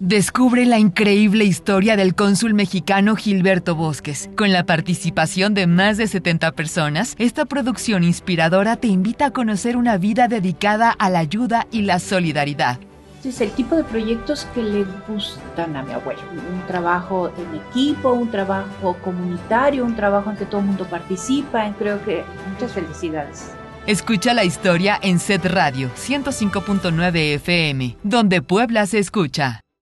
Descubre la increíble historia del cónsul mexicano Gilberto Bosques. Con la participación de más de 70 personas, esta producción inspiradora te invita a conocer una vida dedicada a la ayuda y la solidaridad. Este es el tipo de proyectos que le gustan a mi abuelo. Un trabajo en equipo, un trabajo comunitario, un trabajo en que todo el mundo participa. Creo que muchas felicidades. Escucha la historia en Set Radio 105.9 FM, donde Puebla se escucha.